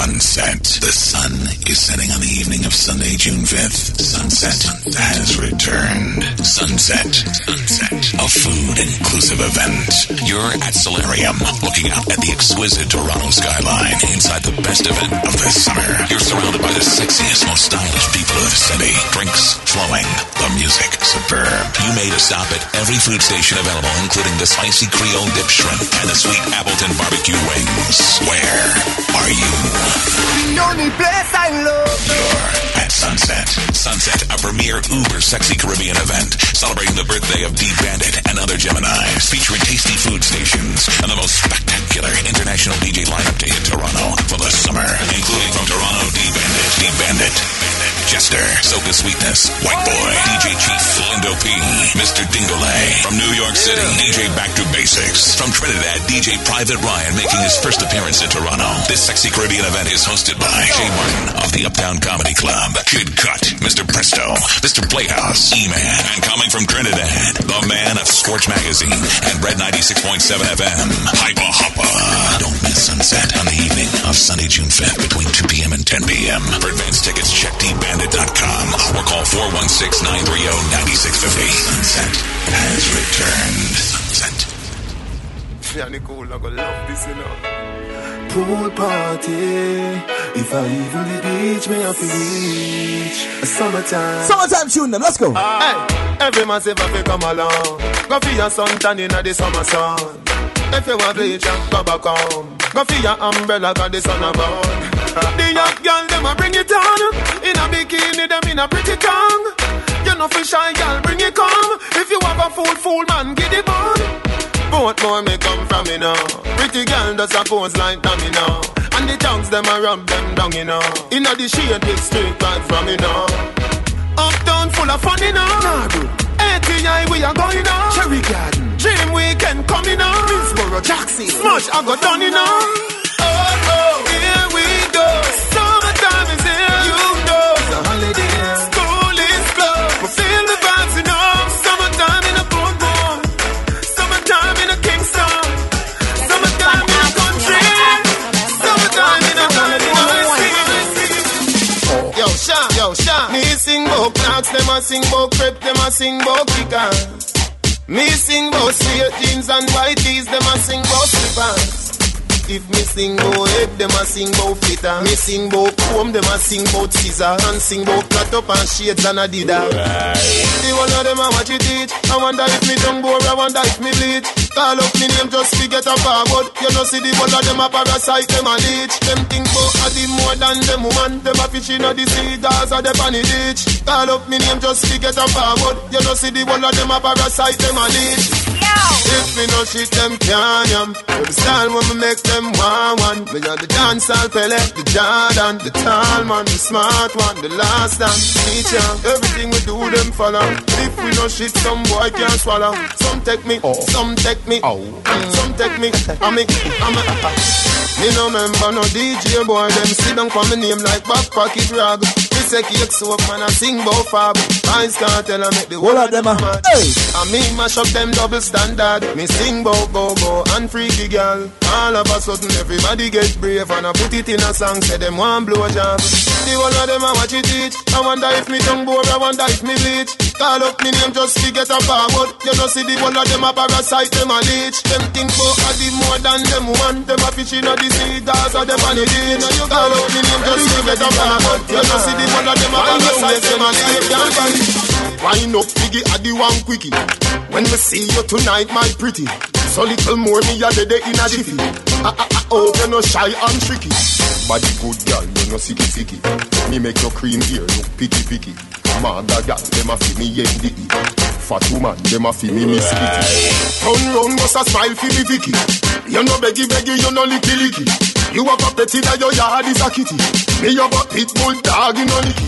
Sunset. The sun is setting on the evening of Sunday, June 5th. Sunset has returned. Sunset. Sunset. A food inclusive event. You're at Solarium, looking out at the exquisite Toronto skyline inside the best event of the summer. You're surrounded by the sexiest, most stylish people of the city. Drinks flowing. The music superb. You made a stop at every food station available, including the spicy Creole dip shrimp and the sweet Appleton barbecue wings. Where are you? At Sunset. Sunset, a premier uber sexy Caribbean event celebrating the birthday of D Bandit and other Geminis, featuring tasty food stations and the most spectacular international DJ lineup to hit Toronto for the summer, including from Toronto D Bandit, D Bandit, Jester, Soca Sweetness, White Boy, DJ Chief, Lindo P, Mr. Dingole. From New York City, DJ Back to Basics. From Trinidad, DJ Private Ryan making his first appearance in Toronto. This sexy Caribbean event is hosted by Jay Martin of the Uptown Comedy Club, Kid Cut, Mr. Presto, Mr. Playhouse, E-Man, and coming from Trinidad, the man of Scorch Magazine and Red 96.7 FM, Hyper Hopper. Don't miss Sunset on the evening of Sunday, June 5th between 2 p.m. and 10 p.m. For advance tickets, check dbandit.com or call 416-930-9650. Sunset has returned. Sunset. I gonna love this, you know. Pool party. If I leave even the beach, may I to reach. A summertime. Summertime tune them, let's go. Ah. Hey, every massive have to come along. Go for your sun suntan in the summer sun. If you want bleach, go back home. Go for your umbrella, cause the sun a burn. The young girl, them a bring it on. In a bikini, them in a pretty tongue. You know for shy girl, bring it come. If you have a fool, fool man, get it on. Both more may come from me now. Pretty girl does a pose like dummy now. And the tongues them a rub them down, you know. Inna the shade, this straight right from me now. Uptown full of fun, you know. ATI, we are going on. Cherry Garden. Dream Weekend coming on. Minsboro, Jackson. Smush, I got done, you know. Sing bout. Me sing bout straight jeans and white If me sing bout head, them a sing bout flitter. Me sing bout comb, them a sing bout scissor. And sing bout flat up and shades and Adidas. The one of them a watch it eat. I wonder if me tongue bore, I wonder if me bleach. Call up me name just to get a forward. You know see the one of them a parasite, them a leech. Them think bout a the more than them woman. Them a fish in the sea, Gaza, the beach. Call up me name just to get a forward. You know see the one of them a parasite, them a leech. If me no shit them can yam. The style when me make them one one. Me got the dancehall Pele, the Jordan The tall man, the smart one The last dance, teacher. Everything we do them follow. If we no shit some boy can't swallow. Some take me, some take me. Mm, Some take me, I me, I me Me no member no DJ boy Them sit down for me name like back pocket rag Me say cake soap man I sing bout fab Eyes can't tell I make the All of them are, hey. I me mash up them double standard. Me sing bout go go and freaky girl. All of a sudden everybody get brave and I put it in a song. Say them one blow job. The one of them I watch it teach. I wonder if me tongue bore. I wonder if me bleach. Call up me name just to get a forward. You know see the one of them a parasite. Them a leech. Them think bout a more than them one. Them a fish in the Gaza them on the beach. You call up me name just to get a forward. You know see the one of them a parasite. Them a leech. Wind up piggy at the one quickie. When we see you tonight, my pretty. So little more me a dead in a jiffy. Ah ah ah, oh, you no shy and tricky. Body good girl, you no sicky sicky. Me make your cream ear look picky picky. Mother girl, them a fi me yendi. Fat woman, them a fi me miss kitty. Turn round, bust a smile fi me Vicky. You no beggy beggy, you no licky licky. You have a pet in your yard is a kitty. Me have a pit bull dog, you no licky.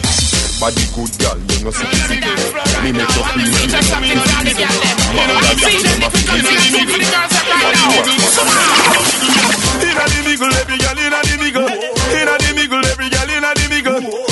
Body good girl, you no sicky sicky. Me make your cream ear look picky picky. Mother girl, them a fi me. Inna the middle, every girl inna the middle. Inna the middle, every girl inna the middle.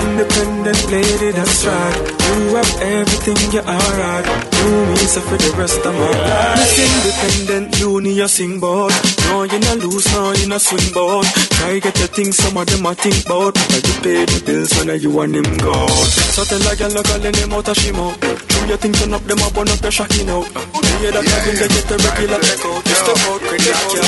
Independent lady, that's right. You have everything, you're alright. Do me so for the rest of my life. Miss independent, you need a sing board. No, you're not loose, no, you're not swing board. Try get the things some of them I think bout. But you pay the bills when you want them go. So tell a girl, a them out of she mouth. Do your thing, turn up them up, burn up your shocking out. Yeah, that yeah, yeah, get the regular check out. You step out, credit, yeah.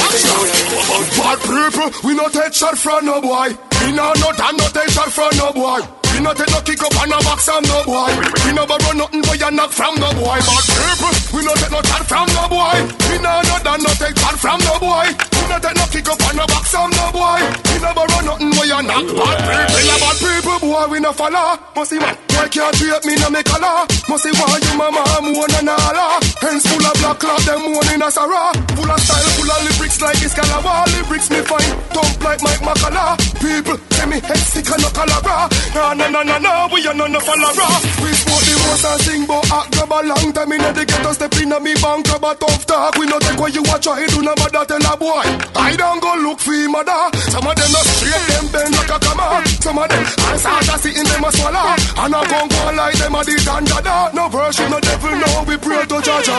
Bad people, we not take shot from no boy. We know no time, no take shot from no boy. We not take no kick up and no box from no boy. We never run nothing but you knock from no boy. Bad people, we not take no shot from no boy. We know no done, no take shot from no boy. We not take no kick up and no box from no boy. We never run nothing but you knock. Bad people, yeah, bad people, boy, we no follow. Must see man, boy can't treat me no make a law. Must see why you mama, one and all. Hands full of black cloth, them one in a sarah. Full of style, full of lyrics like it's Calabar. Lyrics me fine, thump like Mike Makala. People say me head sick and no cholera. No, no, no, no, no, we are none of follower. We sport the most and sing, but act grab a long time in the ghetto, step in a me bank, grab a tough talk. We no take what you watch, I do no matter tell a boy. I don't go look for mother. Some of them uh, not straight, them bend like a camera. Some of them, I start to see in them a swallow. And I gon' go like them a the dandada. No version, no devil, no, we pray to Jaja.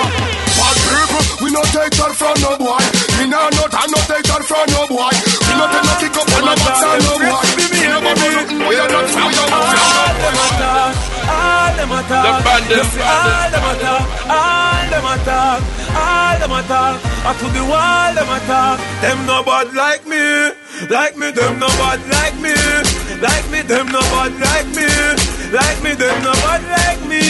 Bad people, we no take that from no boy. We no no time, no take that from no boy. We no take no kick up on no box and no boy. We never do nothing, we are not from your attack, them attack. The band, the You see, all them attack, all them attack, all them attack. Up to the wall, them attack. Them no bad like me, like me. Them no bad like me, like me. Them no bad like me, like me. Them no bad like me.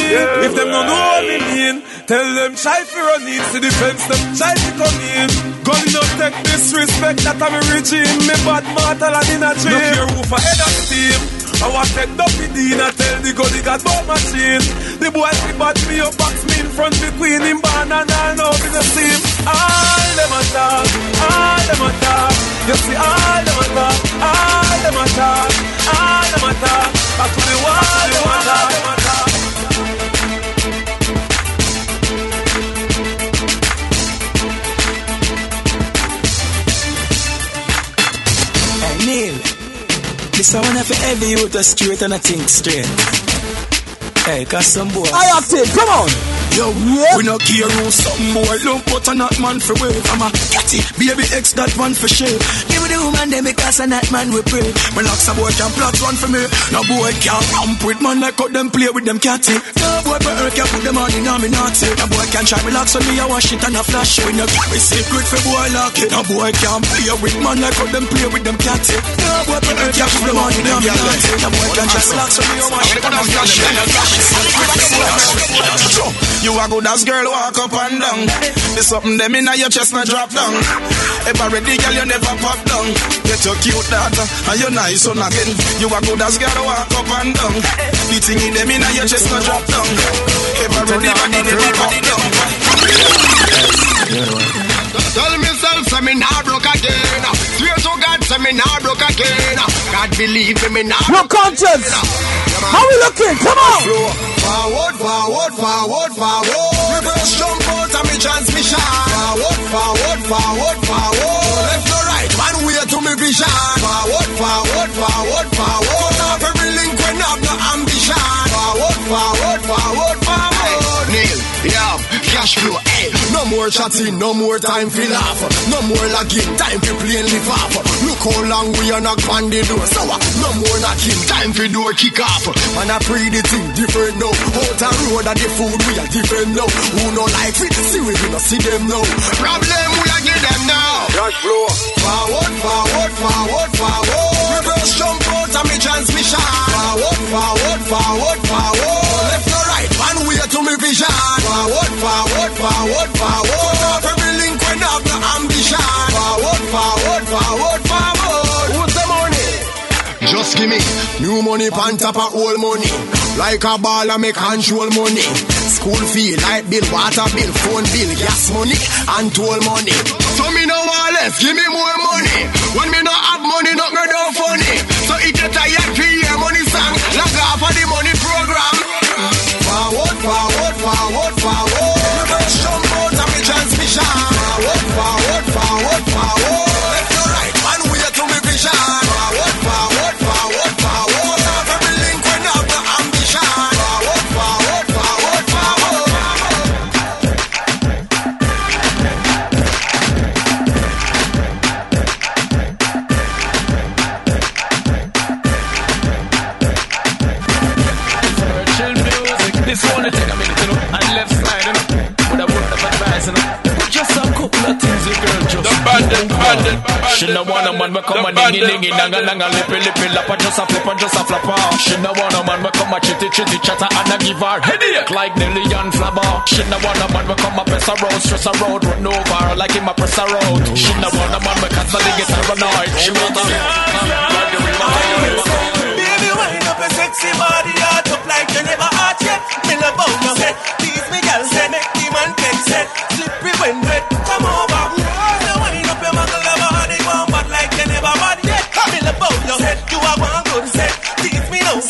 If them no know what me mean, tell them try to run in to defense. Them try to come in. Gun no take disrespect that I'm a regime. Me bad mortal and in a dream. No care who for head of steam. I was set up with Dina, tell the he got ball machine. The boy he bat me up, box me in front the queen in barn and all know in the steam. All them attack, all them attack. You see all them attack, all them attack, all them attack. Back to the wall, attack, them attack. This I wanna for every youth a straight and I think straight. Hey, cause some boy. I have to, come on. Yo, Yeah. we no care who some boy love, but a not man for wave. I'm a catty, baby X that one for shave. Give me the woman them because a not man we pray. My locks a boy can plot one for me. No boy can ramp with man like how them play with them catty. No boy for earth can put them on in a me naughty. No boy can try me locks on me I wash it and a flash. We no carry secret for boy lock it. No boy can play with man like how them play with them catty. No boy for earth can put them on in a me naughty. No boy can try me locks on me I wash it and a flash. We no carry secret for boy lock it. You a good as girl, walk up and down. There's something them inna your chest, not drop down. Ever ready, girl, you never pop down. Get your cute daughter, and you nice son again. You a good as girl, walk up and down. The thing in them inna your chest, not drop down. Ever ready, body never pop down. Tell myself, me nah broke again. Swear to God, say me nah broke again. God believe me, me nah No conscience. How we looking? Come on. Forward, forward, forward, forward. Reverse jump out of me transmission. Forward, forward, forward, forward. Left to right, one way to me vision. Forward, forward, forward, forward. Off every link when I've no ambition. Forward, forward, forward, forward. Neil, yeah, cash flow, more chatting, no more time for laugh. No more lagging, time for playing live off. Look how long we are knock on the door. So uh, no more knocking, time for door kick off. Man, I pray the thing different now. Out the road and the food we are different now. Who no like it, see we do not see them now. Problem we are give them now. Cash flow. Forward, forward, forward, forward. Reverse jump out of me transmission. Forward, forward, forward, forward. Left right, one way to me vision. Forward, forward, forward, forward. Off every link when I've no ambition. Forward, forward, forward, forward. Who's the money? Just give me new money pan top of old money. Like a ball I make control money. School fee, light bill, water bill, phone bill, gas money, and toll money. So me no want less, give me more money. When me no have money, not me no funny. So it get to hear money song. Log off of the money forward, forward. Me mash some bones and transmission. Forward, forward, forward, forward. Bandit, bandit, bandit. She no want a man, we come and dingy dingy, nanga nanga, lippy lippy, lap and just a flip and just a flap off. Ah. She no want a man, we come a chitty chitty chatter and a give her headache like Nelly and Flabber. She no want a man, we come a press a road, stress a road, run over like him a press a road. She no want a man, we constantly get paranoid. She want a Baby, wind up a sexy body, hot up like you never hot yet. Me love how you set, tease me, girl, set, make the man take set. Slippery when wet, come over.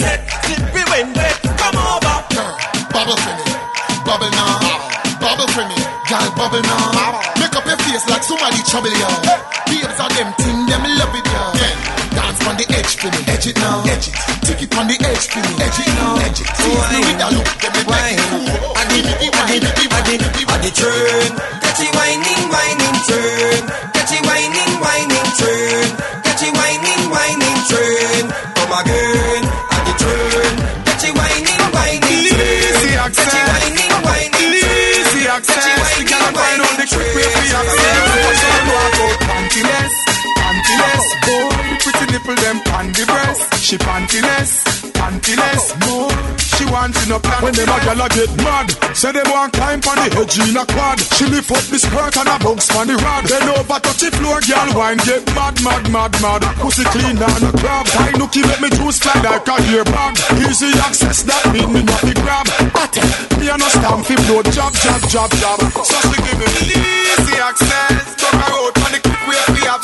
Me set, slippery when wet, come over. Bubble for me, bubble now. Bubble for me, girl, bubble now. Make up your face like somebody trouble you. Babes are them thing, them love it, yeah. Then dance on the edge for me, edge it now, edge it. Tick it on the edge for me, edge it now, edge it. Tease me with a look, them make me cool. I give it, I give it, I give it, on the turn. Catchy whining, whining turn. Pantyless, pantyless. More. She wants in a plan when them a gyal a get mad. Say them want climb on the edge in a quad. She lift up the skirt and a bounce on the rod. Then over touch the floor, gyal wine get mad, mad, mad, mad. Pussy clean and a crab. I nookie make me juice fly like a ear bag. Easy access that mean me not the grab. But me a no stamp fi blow job, job, jab, jab. So she give me easy access. Talk her out on the quick way fi have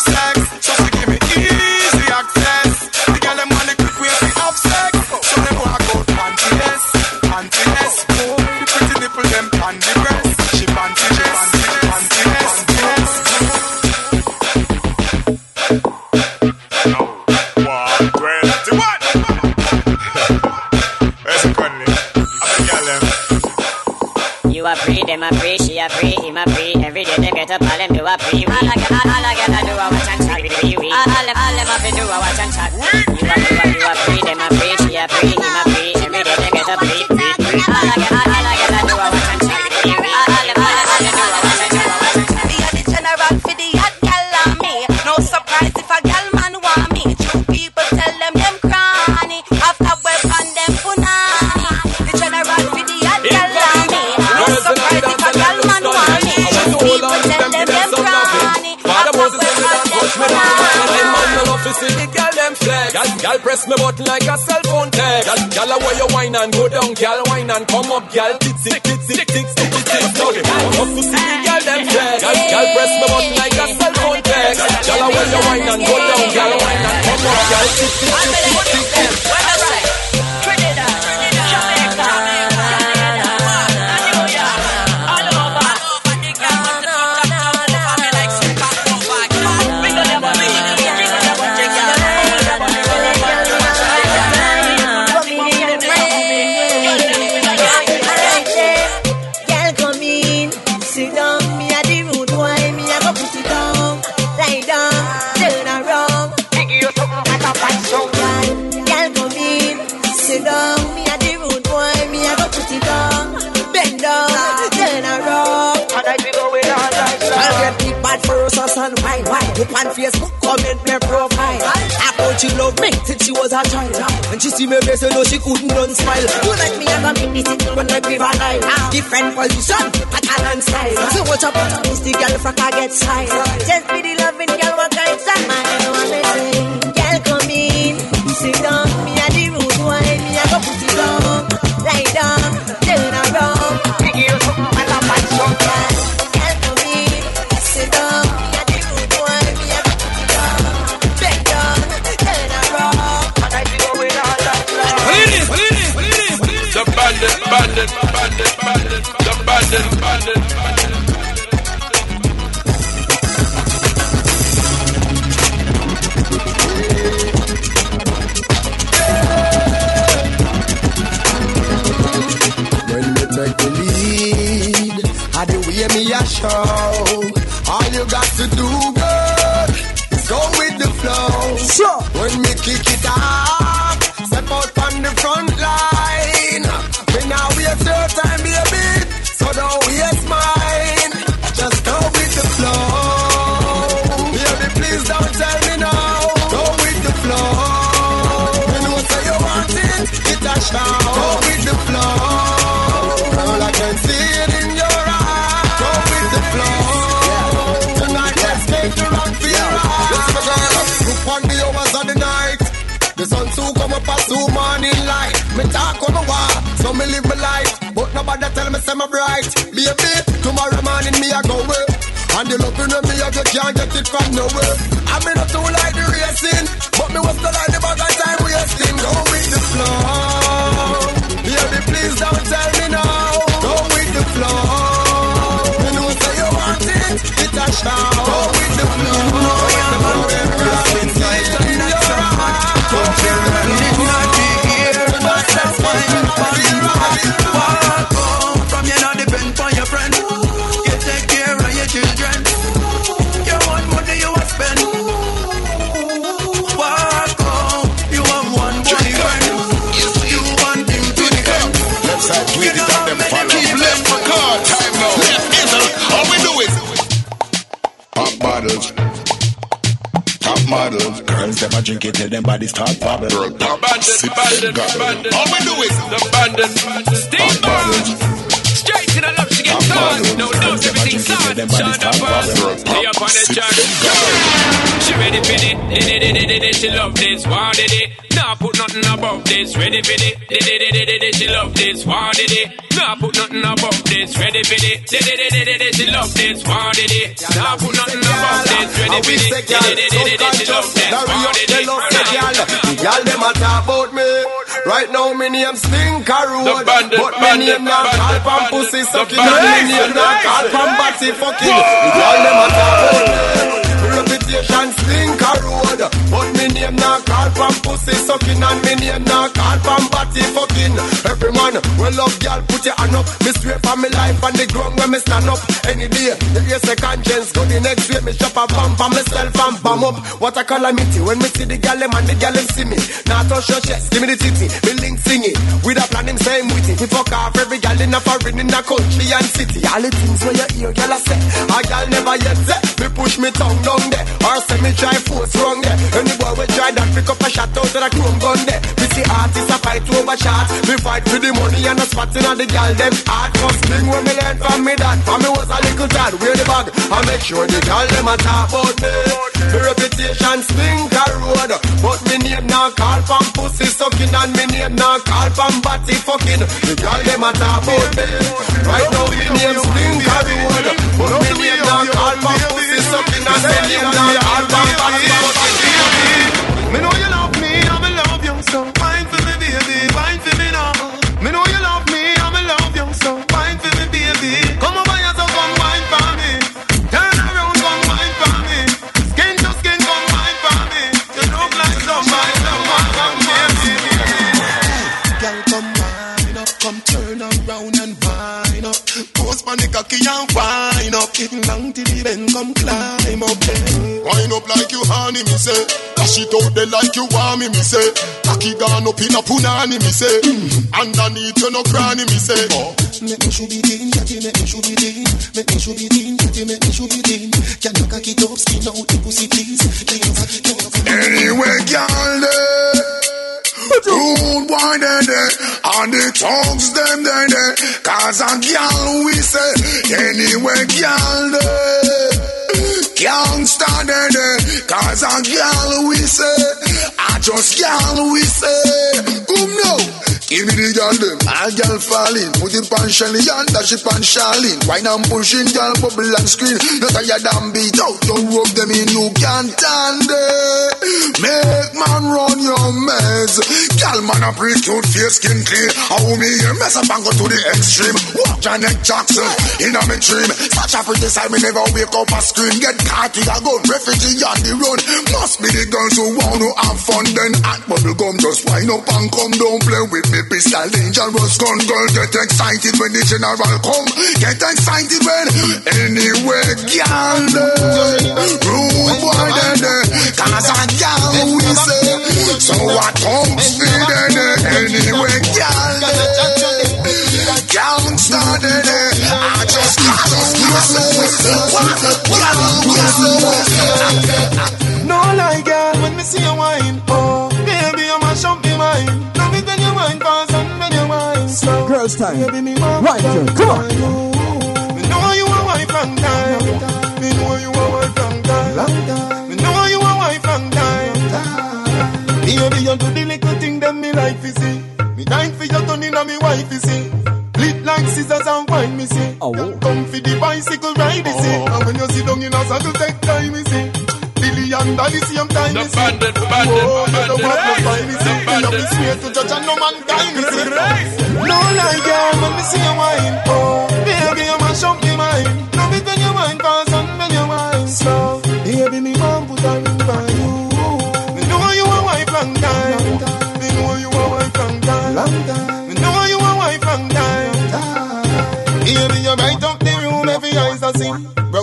free, them a free, she a free, him a free. Every day them get up, all them do a free. All I get, all I get, I do a watch and chat. All all them, all them to do a watch and chat. You a, you a, you a free, them a free, she a free, him a free. Every day them get up, free, free, free. All I get, all, all I get, I do a watch and chat. All all them, all them have to do a watch and chat, a the general for the hot gal on. No surprise if a gal man want me. True people tell them them me down I'm on the see the girl them flex. Girl, press me button like a cell phone text. Girl, girl away your wine and go down. Girl wine and come up. Girl titsy titsy titsy titsy titsy. Now the man love to see the girl them flex. Girl, press me button like a cell phone text. Girl away your wine and go down. Girl wine and come up. Girl titsy titsy titsy. She see me face, you know she couldn't done smile. You like me, I got make this when I give her ah. life. Different position, pattern and style. So watch up, this the girl frack I get style. Just be the loving girl, All you got to do, Nobody tell me say me bright. Baby, tomorrow morning me I go work. And the loving me I just can't get it from nowhere. I mean not too like a drink it till them body start bubble. Girl, pop sip and gobble. All we do is The bandit, Steve bottles. Straight to the love, she gets on. No doubt, everything's on. Shut up, Lay up on the jack. She ready for it. Did it, did it, did it. She love this. Did it? Put nothing above this. Ready for it. Did it, did it, did it. She love this. Why did it? Nah, put nothing above this. Ready for it. Did it, did it, did it. She love this. Why did it? Nah, put nothing above this. Ready for it. Did it, did it, did it. She love this. Why did it? Girl them a talk about me. Right now me name Stinker Road. But me name not call from pussy sucking. me name not call from batty fucking. Girl them a talk about me. Me Reputation Stinker Road. But me name not call from pussy sucking. And me name not call from batty fucking. Every man will love girl put your hand up. Me straight for me life and the ground where me stand up. Any day, the race a conscience. Go the next way, me shop a bump for myself and bam up. What a calamity when me see the gal them and the gal them see me. Now touch your chest, give me the titty, me link sing it. With a plan him same with it. We fuck off every gal in a foreign in a country and city. All the things where you hear gal a say, a gal never yet say. Me push me tongue down there, or say me try force wrong there. Any boy we try that pick up a shot out of the chrome gun there. Me see artists a fight over shot. We fight for the money and a spot in the gal them heart. First thing when me learn from me dad, from me was a little tad. Wear the bag, I make sure the gal them a talk about me. Me reputation stinker road, but me name now call from pussy sucking and me name now call from batty fucking. The gal them a talk about me. Right now me name stinker road, but me name now call from pussy sucking and me name now call On the cocky and wine up. It long till the bend, come climb up there. Wine up like you honey, me say. Dash it out there like you want me, me say. Cocky gone up in a punani, me say. Mm. Underneath you no cranny, me say. Oh. Make me should be teen, catty, make me should be teen. Make me should be teen, catty, make me should be teen. Can you cock it up, skin out the pussy, please? Anyway, girl, eh. Rude boy they there, and the tongues them they there. Cause a girl we say, anyway girl they. Gangsta they there, cause a girl we say. I just girl we say. Um no. Give me the girl them, all girl falling. Put it on Shelly and dash it on Charlene. Wine and pushing girl bubble and screen Not tired and beat out, you rub them in You can't stand it. Make man run your meds. Girl man a pretty cute face skin clean. How me here mess up and go to the extreme. Walk Janet Jackson in a me dream. Such a pretty side me never wake up a scream. Get caught with a gun, refugee on the run. Must be the girls who want to have fun. Then at bubble gum just wind up and come down. Play with me pistol dangerous gun Girl get excited when the general come. Get excited when Anyway girl Rude boy then eh, Cause a girl we eh, say So what comes feed then eh, Anyway girl Gangsta then I just No lie, girl, when me see you wine, oh, slow. Time. Me Right, girl, come on. Me know you a wife long time. Me know you a wife long time. Me know you a wife long time. Baby, you do the little thing that me like to see. Me dying for your turn in me wife, you see. Lit like scissors and wine, me see. Oh. Come for the bicycle ride, you see. Oh. And when you sit down in a saddle, take time, me see. And Daddy same time, me see. bandit, oh, bandit, Whoa, you don't bandit. want no fight, me see. You know to judge and no man die, me. No lie, girl, when me see you wine. Oh, baby, you mash up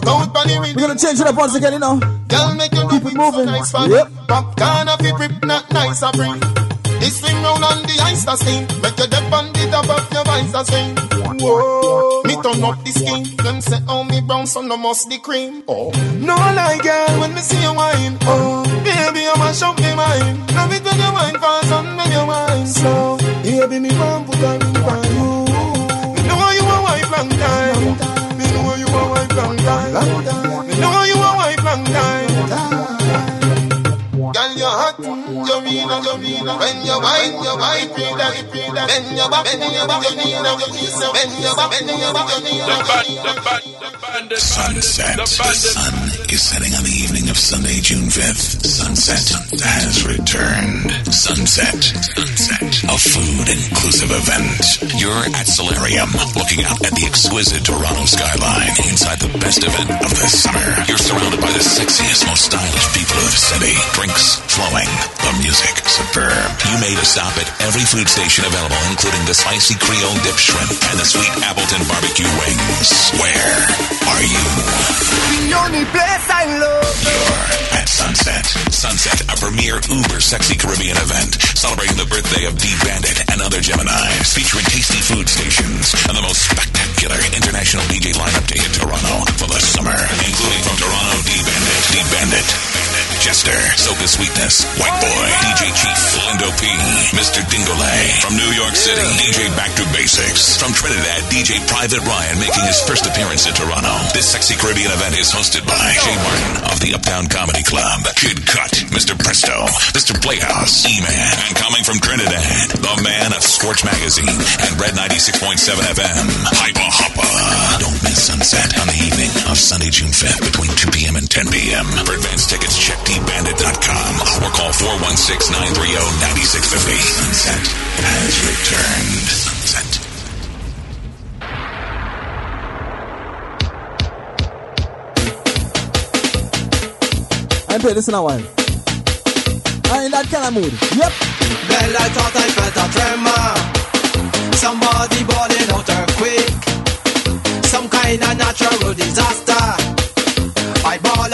out on the We're gonna change it up once again, you know. Girl, make you Keep it moving. nice fun. Yep. Popcorn off your grip, not nice or free. This swing round on the ice to steam. Make your dip on the top of your visor swing. Whoa, me turn up the skin. Them say, oh, me brown, so no must the cream. Oh, no lie, girl, when me see you wine. Oh, baby, you mash up me mind. Love it when you wine fast and when you wine slow. Baby, me want put ring for you. Me know you a wife long time. Me know you a wife long time. Me know you a wife long time. Girl, you hot, you you When you wine, you wine, feel that, feel that back, back, you you back, back, you Sunset. The sun is setting on the evening of Sunday, June 5th. Sunset has returned. Sunset. Sunset. A food inclusive event. You're at Solarium, looking out at the exquisite Toronto skyline inside the best event of the summer. You're surrounded by the sexiest, most stylish people of the city. Drinks flowing. The music superb. You made a stop at every food station available, including the spicy Creole dip shrimp and the sweet Appleton barbecue wings. Where are you? The only place I love. You're at Sunset. Sunset, a premier uber sexy Caribbean event celebrating the birthday of D Bandit and other Geminis, featuring tasty food stations and the most spectacular international DJ lineup to hit Toronto for the summer, including from Toronto D Bandit, D Bandit, Jester, Soca Sweetness, White Boy, DJ Chief, Lindo P, Mr. Dingole. From New York City, DJ Back to Basics. From Trinidad, DJ Private Ryan making his first appearance in Toronto. This sexy Caribbean event is hosted by Jay Martin of the Uptown Comedy Club, Kid Cut, Mr. Presto, Mr. Playhouse, E-Man, and coming from Trinidad, the man of Scorch Magazine and Red 96.7 FM, Hyper Hopper. Don't miss Sunset on the evening of Sunday, June 5th between 2 p.m. and 10 p.m. For advance tickets, check dbandit.com or call 416-930-9650. Sunset has returned. Sunset. I play this in a while. I'm in that kind of mood. Yep. Well, I thought I felt a tremor. Somebody balling out earthquake. Some kind of natural disaster. I ball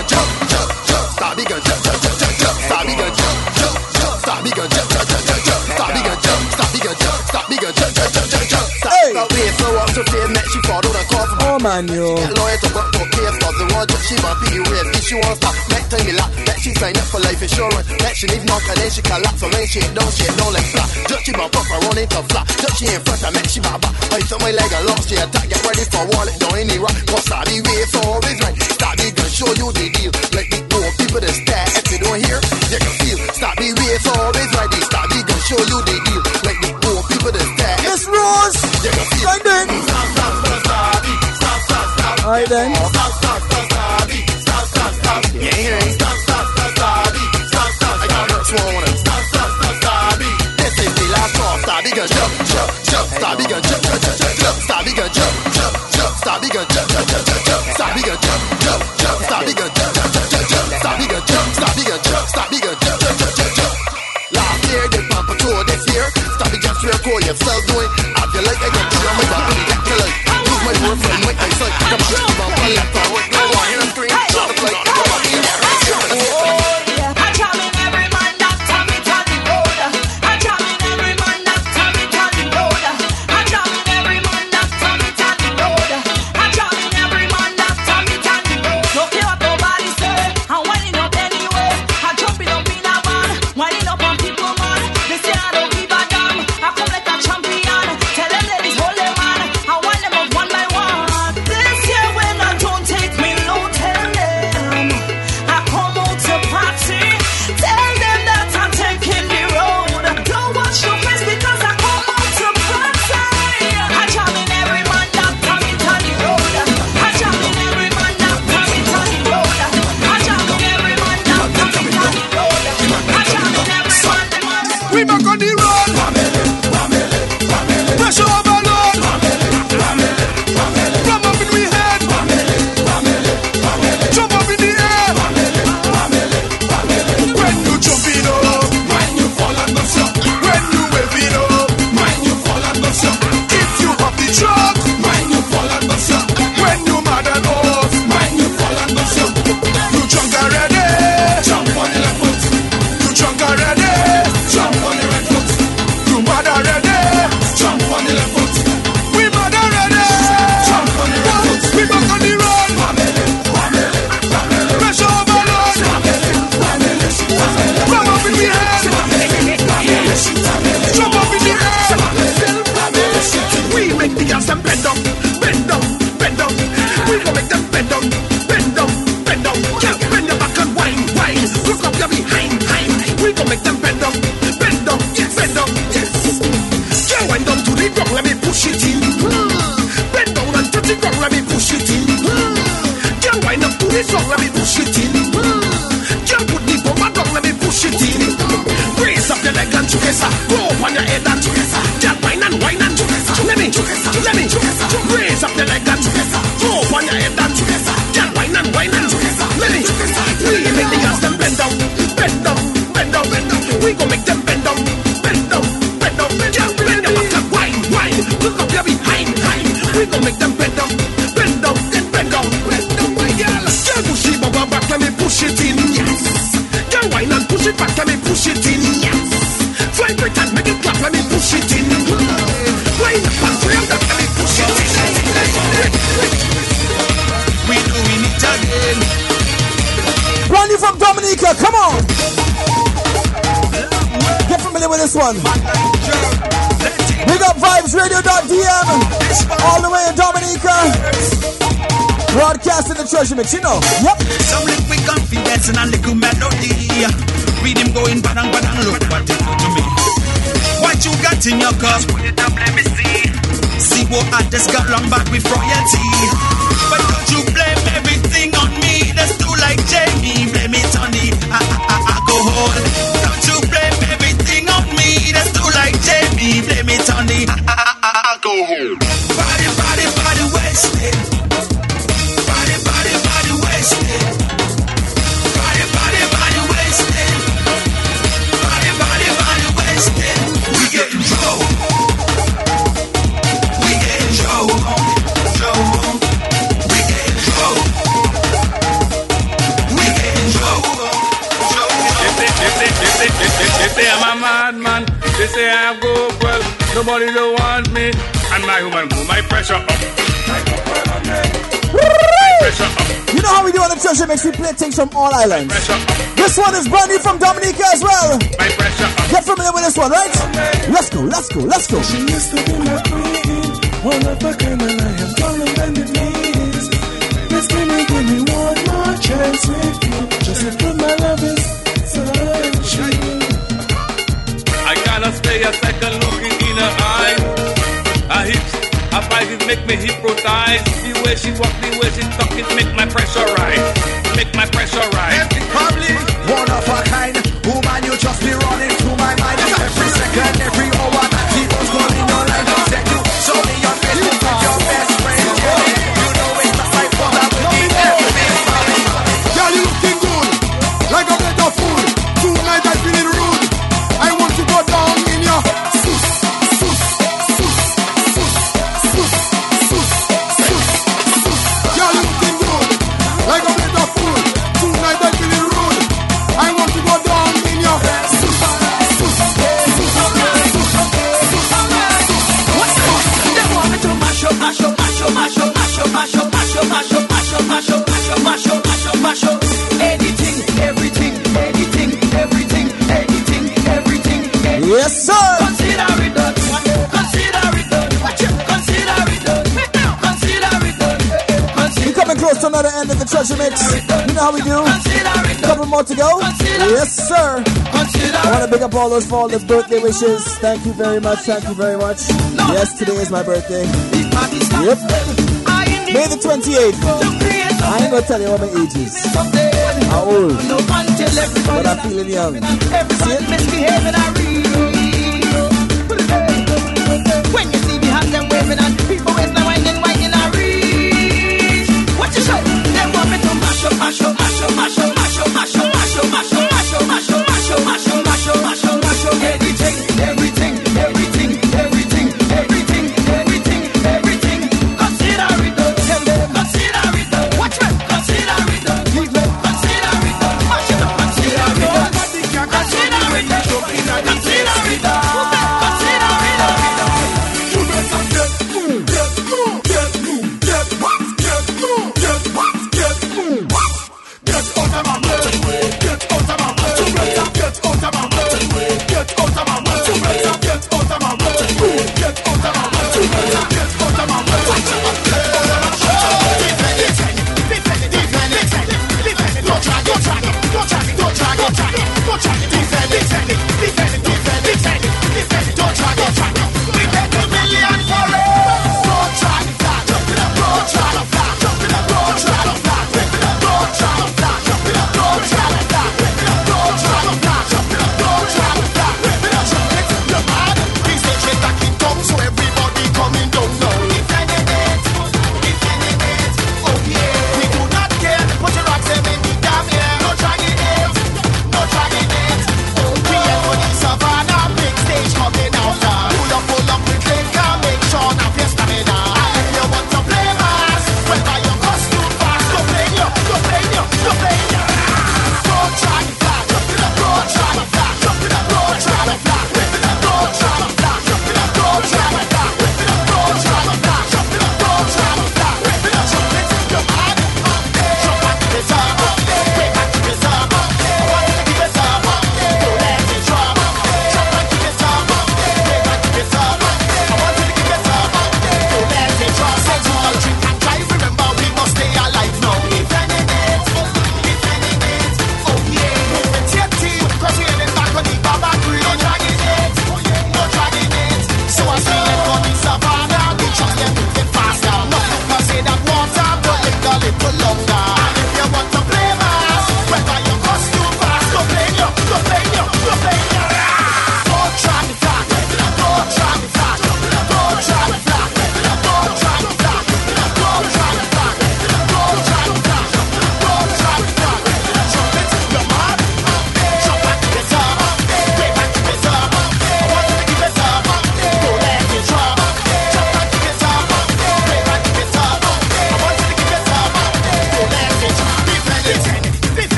girl jump, jump, jump. Sabi girl jump, jump, jump, jump, jump. Sabi girl jump, jump, jump. Sabi girl jump, jump, jump, jump, jump. Sabi girl jump, Sabi girl jump, Sabi girl jump, jump, jump, jump, jump. Sabi girl wave so up to fame, she follow the call. Oh man, yo. Lawyer to go to want to she might period. If she wants to, make tell me lock. That she sign up for life insurance. That she leave knock and then she collapse. So when she don't, she don't let fly. Just she might pop her on it to fly. Just she in front of me, she baba. I Wait till my leg lost she attack. Get ready for wallet, don't any rock. Cause I be way for always right. Stop me, gonna show you the deal. Let me know people to stare. If you don't hear, you can feel. Stop me, way for always right. They stop me, gonna show you the deal. Let me know people to stare. Miss Rose! You can feel. Like that. Alright then. Yeah, here. I got her swan on it. This is the last call. Stop, he gonna jump, jump, jump. Stop, he gonna jump, jump, jump, jump. Stop, he gonna jump, jump, jump. Stop, he gonna jump, jump, jump, jump. Stop, he gonna jump, jump, jump. Stop, he gonna jump, jump, jump, jump. Stop, he gonna jump, stop, he gonna jump, stop, he gonna jump, jump, jump, jump. Last year, this man patrol this year. Stop, he just record yourself doing friend, make they say, come on, come on, come on, come on, come on, treasure mix, you know. Yep. Some liquid confidence and a little melody. Read him going badang badang, look what it do to me. What you got in your cup? Put it up, let me see. See what I just got long back with royalty. things from all islands. This one is brand new from Dominica as well. Get familiar with this one, right? Let's go, let's go, let's go. I cannot stay a second looking in her her make me hypnotize. The way she walk, the way she talk, it make my pressure rise make my pressure rise. Empty probably one of a kind. Woman, you just be running. Close to another end of the treasure mix. You know how we do. A couple more to go. Yes, sir. I want to big up all those for all those birthday wishes. Thank you very much. Thank you very much. Yes, today is my birthday. Yep. May the 28th. I ain't gonna tell you what my age is. How old? But I'm feeling young. See it? When you see me have them waving and macho, macho, macho, macho.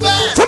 Back.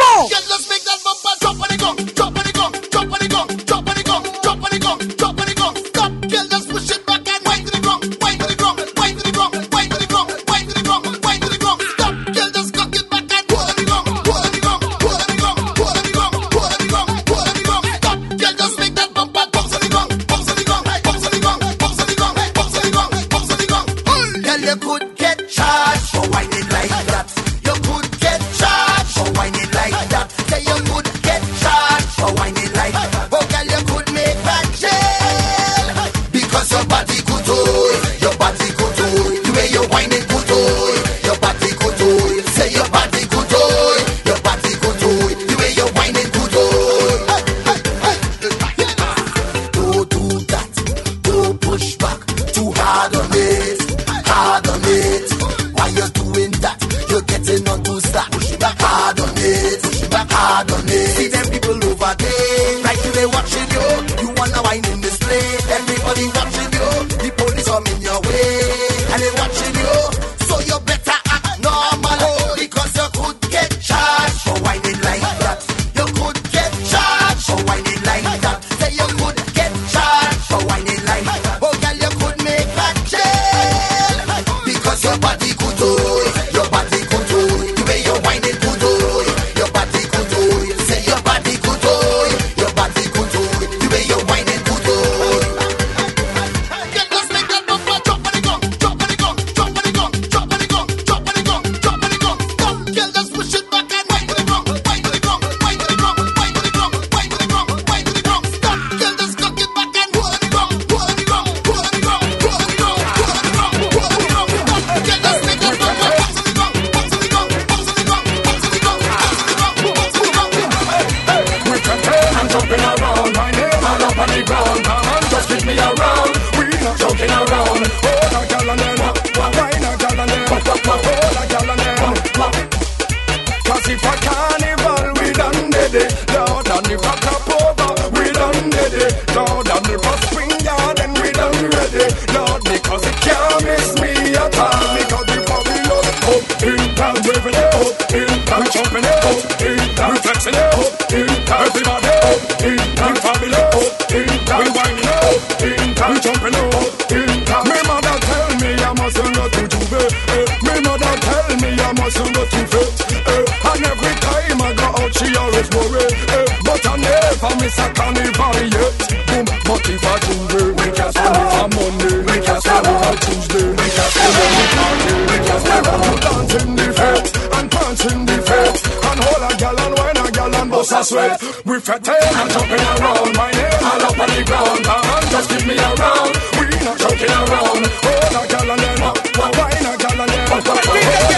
For carnival, we done did it. Lord, and if a cup over, we done did it. Lord, and if a spring garden, we done ready. Lord, because it can't miss me at all. Because the Babylon up in town, waving it up in town, jumping it up in town, flexing it up in town, everybody up in town, Babylon up in town, we winding up in town, jumping up. she always worry. Eh, but I never miss a carnival yet. Boom, but if I do it, we just spend it on Monday, we just spend it on Tuesday, we just spend it on Friday, we just spend it on dance in the fete and pants in the fete and hold a gal and wine a gal and bust a sweat. We fetting and jumping around, my name all up on the ground. And just give me a round, we not joking around. Hold a gal and then up, wine a gal and then up.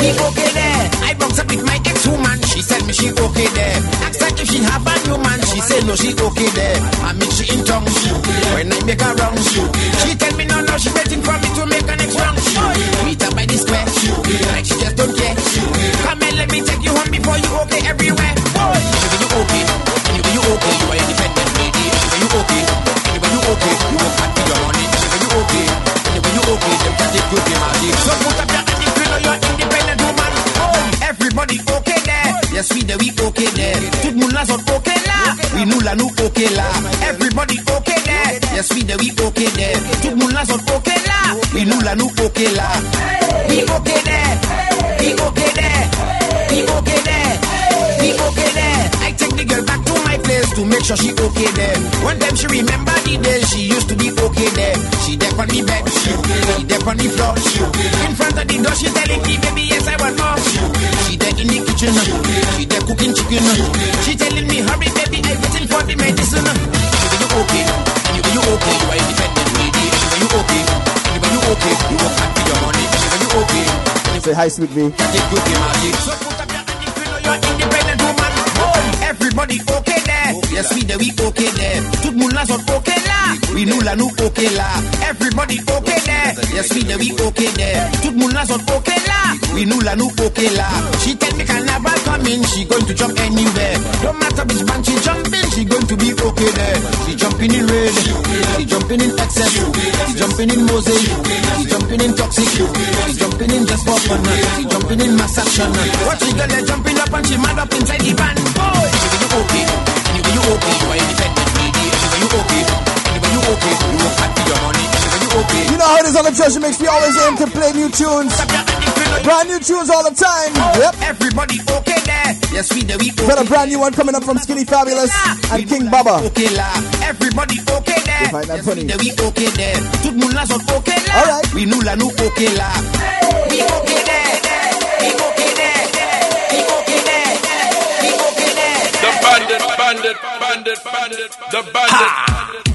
me okay there. I box up with my ex-woman. She said me she okay there. Asked her if she have a new man. She said no, she okay there. I mean she in tongue. She when I make a wrong. She she tell me no, no, she waiting for me to make an next wrong. She meet her by the square. Like she just don't care. Come and let me take you home before you okay everywhere. Boy, you okay, anyway you okay, you are independent lady. Anyway you okay, anyway you okay, you work hard for your money. Anyway you okay, anyway you okay, them can take good care my you. So put up me then we okay there. Tout moun la zone okay la, we nou la nou okay la. Everybody okay there, yes we then we okay there. Tout moun la zone okay la, we nou la nou okay la. We okay there, we okay there, we okay there, we okay there sure she okay there. One time she remember the days she used to be okay there. She there on the bed, she she there on the floor, she in front of the door. She telling me, baby, yes I want more. She there in the kitchen, she there cooking chicken. She telling me, hurry, baby, I'm waiting for the medicine. She say you okay, anyway you okay, you are independent lady. She say you okay, anyway you okay, you work hard for your money. She say you okay. Say hi, sweet V. okay there. Yes, we there, we okay there. Tout monde là sont okay là. Oui, nous là, nous okay là. Everybody okay there. Yes, we there, we okay there. Tout monde là sont okay là. Oui, nous là, nous okay là. She tell me carnival coming, she going to jump anywhere. Don't matter which band she jumping, she going to be okay there. She jumping in red, she jumping in excess, she jumping in mosaic, she jumping in toxic, she jumping in just for fun, she jumping in mass action. Watch the girl jumping up and she mad up inside the van. Boy, she you okay, anyway you okay, you are independent lady. Anyway you okay, anyway you okay, you work hard for your money. Anyway you okay. You know how it is on the treasure mix. We always aim to play new tunes. Brand new tunes all the time. Yep. Everybody okay there. Yes, we there, we okay. Got a brand new one coming up from Skinny Fabulous and King Baba. Okay là, everybody okay there. You find that yes, we there, we okay there. Tout le monde là sont okay là. All right. We nous là, nous okay là. We okay bandit, bandit, bandit, the bandit. Big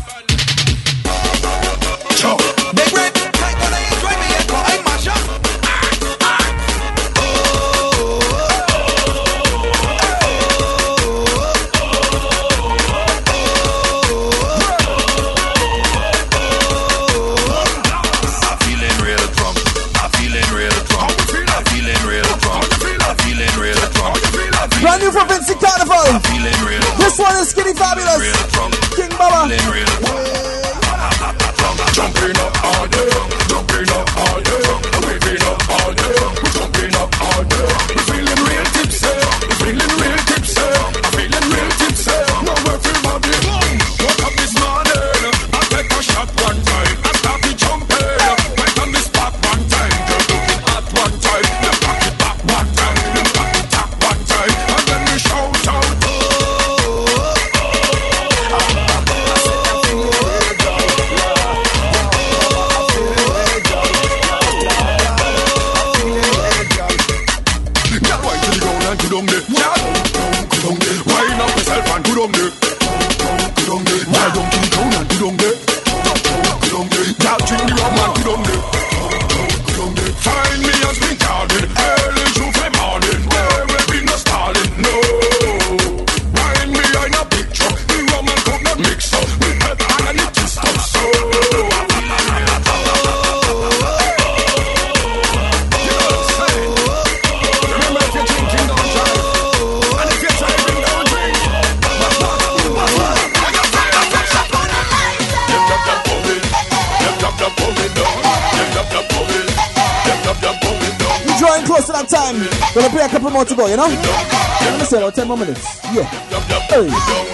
you know? Let me say about 10 more minutes. Yeah. Hey.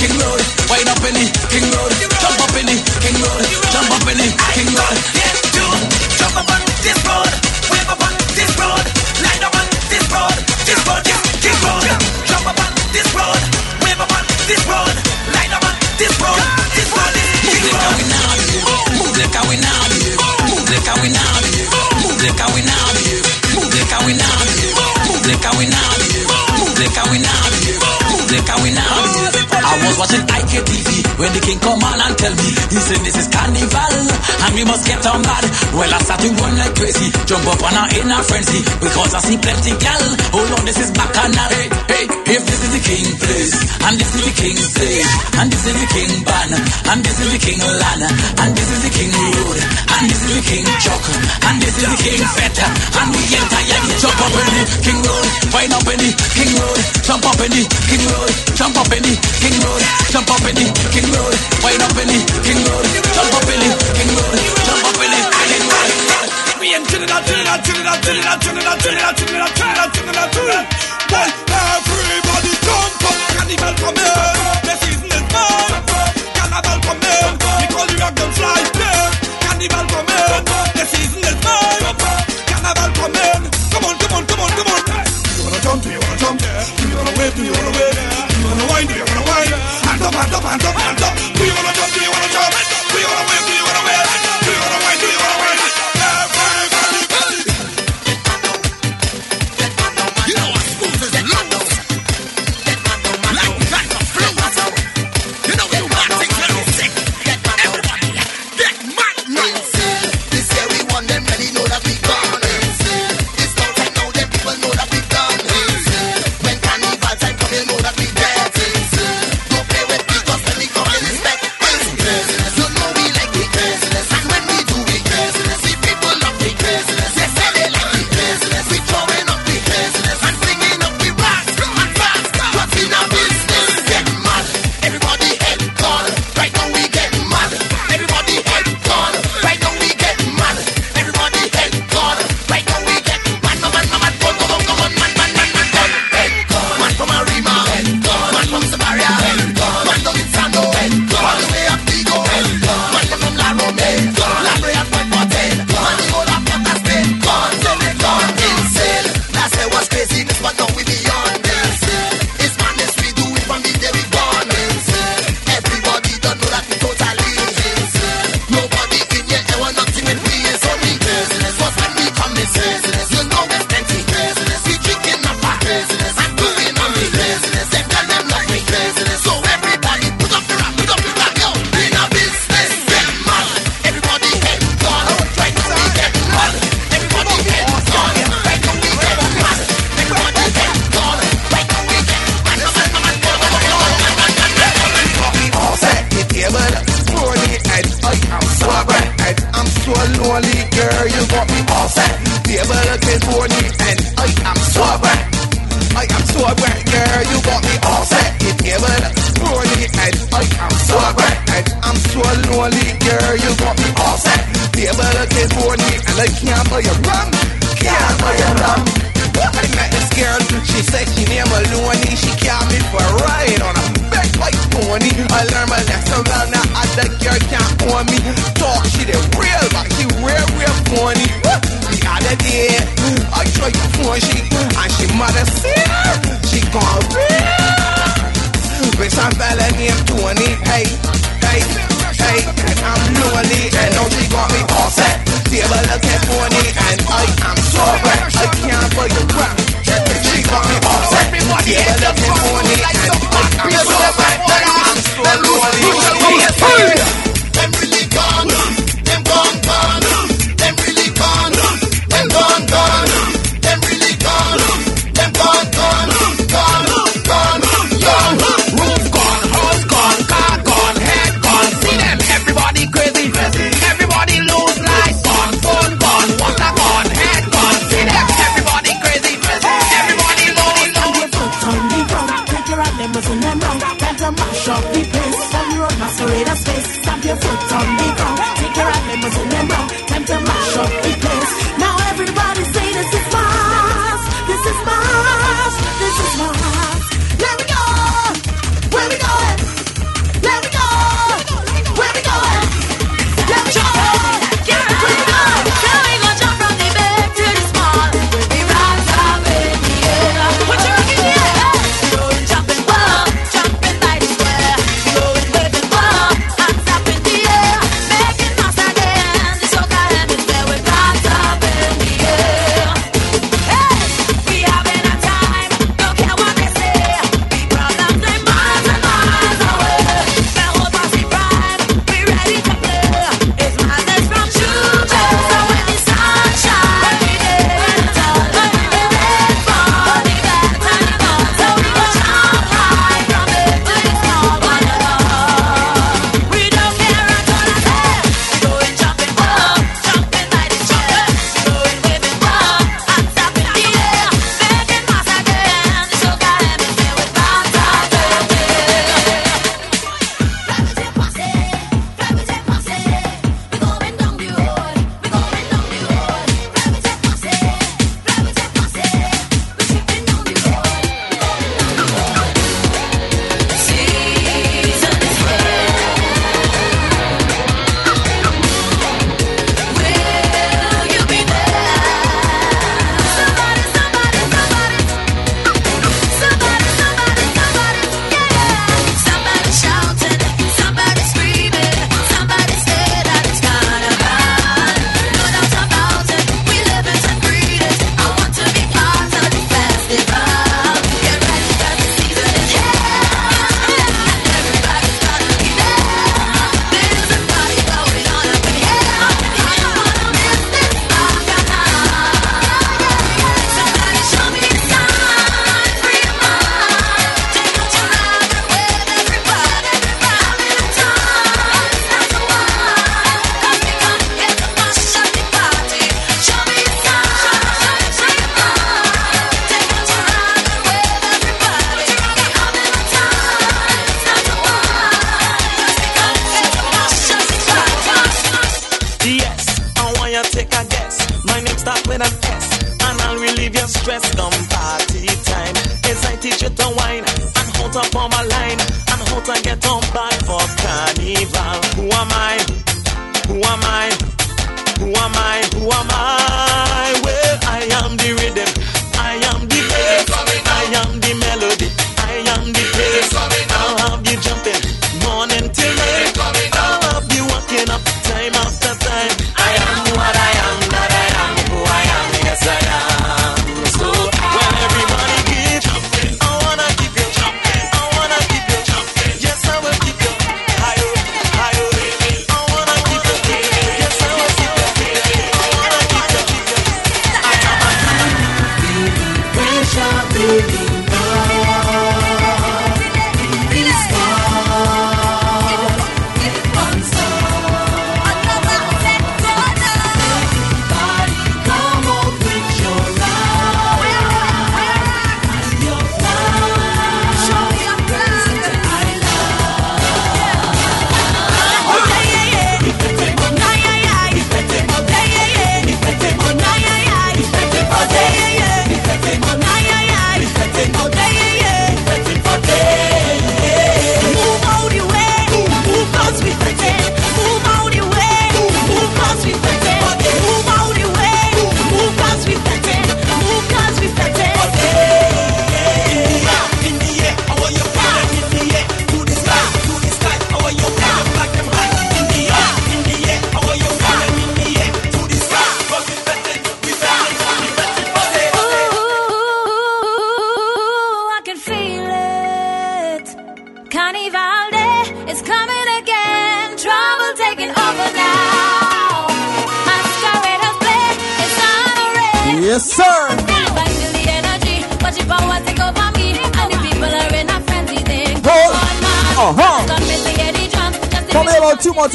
King road, wind up in the king road, jump up in the king road, jump up in the king road. Get to jump up on this road, wave up on this road, line up on this road, this road, this king road. Jump up on this road, wave up on this road, line up on this road, this road, this king road. Move like now behave. Move like now behave. Move like now behave. Move like now behave. Move like now behave. Move like how we behave. Move we now. I was watching IKTV when the king come on and tell me he said this is carnival and we must get on bad. Well I start to run like crazy, jump up on her in a frenzy because I see plenty gal. Oh Lord, this is bacchanal. Hey, hey, if this is the king place and this is the king stage and this is the king ban and this is the king land and this is the king road and this is the king chuck and this is the king fete and we entire jump up in the king road, wind up in the king road, jump up in the king road, jump up in the king road, jump up in the king road, wind up in the king road, jump up in the king road, jump up in the king road. We in Trinidad, Trinidad, Trinidad, Trinidad, Trinidad, Trinidad, Trinidad, Trinidad, Trinidad, Trinidad. Boy, everybody jump up, carnival come in. Season is born. Carnival come in. We call you rock them fly. Carnival come in. Season is born. Carnival come. Come on, come on, come on, come on. You wanna jump? Do you wanna jump? Do you wanna wave? Do you wanna wave? wind, you're gonna wind. Hands up, hands up, hands up, hands up.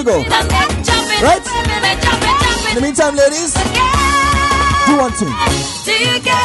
Right? In the meantime, ladies, do one thing.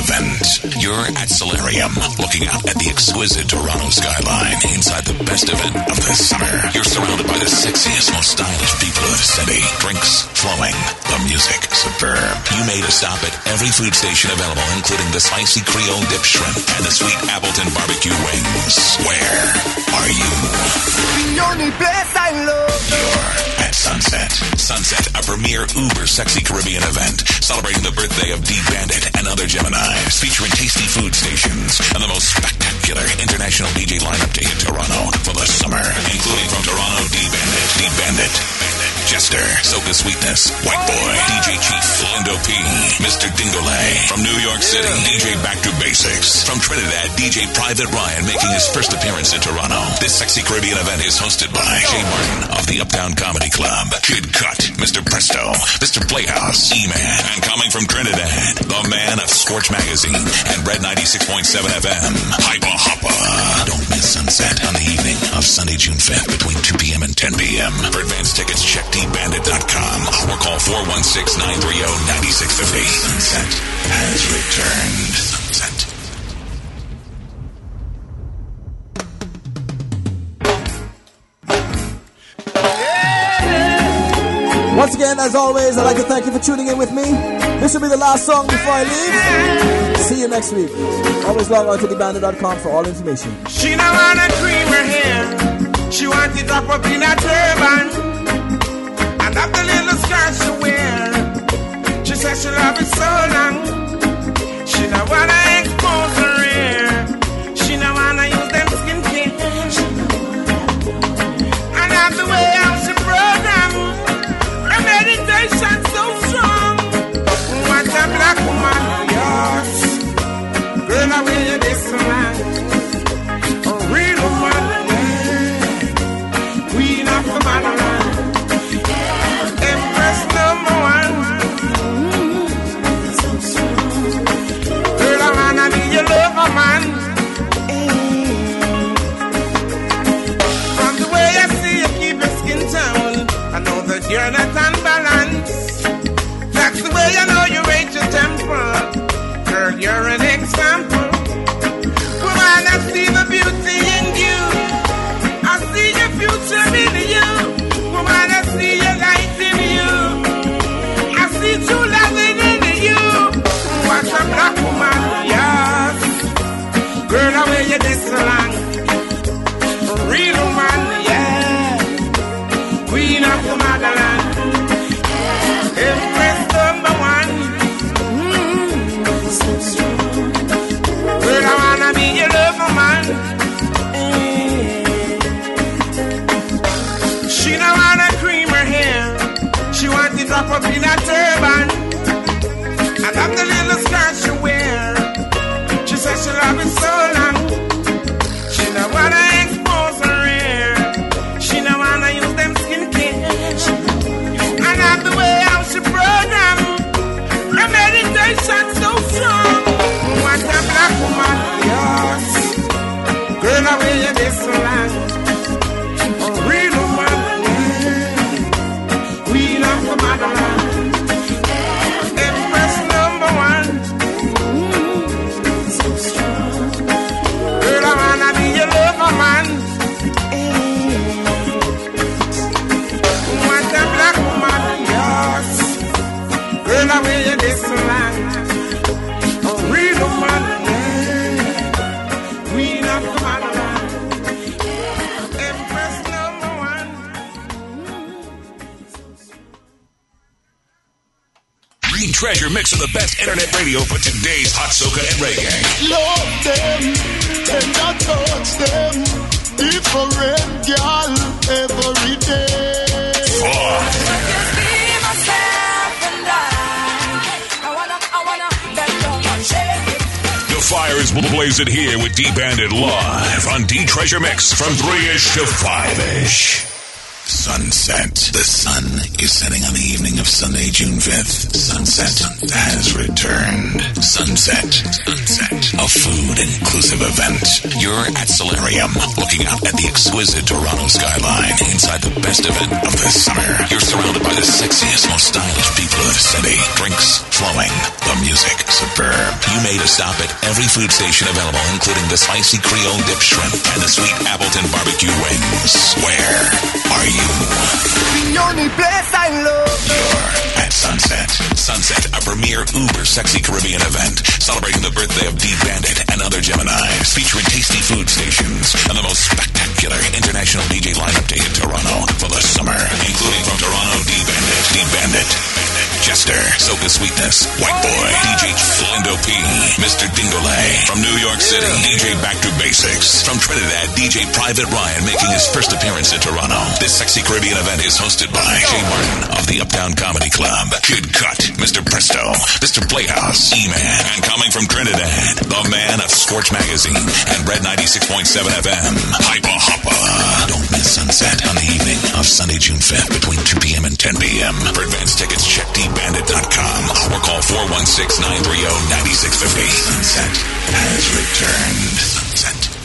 Event. You're at Solarium, looking out at the exquisite Toronto skyline inside the best event of the summer. You're surrounded by the sexiest, most stylish people of the city. Drinks flowing. The music superb. You made a stop at every food station available, including the spicy Creole dip shrimp and the sweet Appleton barbecue wings. Where are you? The only place I love. You're at Sunset. Sunset, a premier uber sexy Caribbean event celebrating the birthday of D Bandit and other Geminis, featuring tasty food stations and the most spectacular international DJ lineup to hit Toronto for the summer, including from Toronto D Bandit, D Bandit, Bandit, Jester, Soca Sweetness, White Boy, DJ Chief, Lindo P, Mr. Dingolay. From New York City, DJ Back to Basics. From Trinidad, DJ Private Ryan making his first appearance in Toronto. This sexy Caribbean event is hosted by Jay Martin of the Uptown Comedy Club, Kid Cut, Mr. Presto, Mr. Playhouse, E-Man, and coming from Trinidad, the man of Scorch Magazine and Red 96.7 FM, Hyper Hopper. Don't miss Sunset on the evening of Sunday, June 5th between 2 p.m. and 10 p.m. For advance tickets, check dbandit.com or call 416-930-9650. Sunset has returned. Sunset. Once again, as always, I'd like to thank you for tuning in with me. This will be the last song before I leave. See you next week. Always log on to thebandit.com for all information. She don't wanna cream her hair. She want it up up in a turban. Up up the best internet radio for today's hot soca and reggae. Love them, and I touch them. Different girl every day. The fire is blazing here with D Bandit live on D Treasure Mix from 3 ish to 5 ish. Sunset. The sun is setting on the evening of Sunday, June 5th. Sunset has returned. Sunset. Sunset. A food inclusive event. You're at Solarium, looking out at the exquisite Toronto skyline inside the best event of the summer. You're surrounded by the sexiest, most stylish people of the city. Drinks flowing. The music superb. You made a stop at every food station available, including the spicy Creole dip shrimp and the sweet Appleton barbecue wings. Where are you? At Sunset. Sunset, a premier uber sexy Caribbean event celebrating the birthday of D Bandit and other Geminis, featuring tasty food stations and the most spectacular international DJ lineup day in Toronto for the summer, including from Toronto D Bandit, D Bandit, Jester, Soca Sweetness, White Boy, DJ Flindo P, Mr. Dingolay. From New York City, DJ Back to Basics. From Trinidad, DJ Private Ryan making his first appearance in Toronto. This sexy Caribbean event is hosted by Jay Martin of the Uptown Comedy Club, Kid Cut, Mr. Presto, Mr. Playhouse, E-Man, and coming from Trinidad, the man of Scorch Magazine and Red 96.7 FM, Hyper Hopper. Don't miss Sunset on the evening of Sunday, June 5th between 2 p.m. and 10 p.m. For advance tickets, check dbandit.com or call 416-930-9650. Sunset has returned. Sunset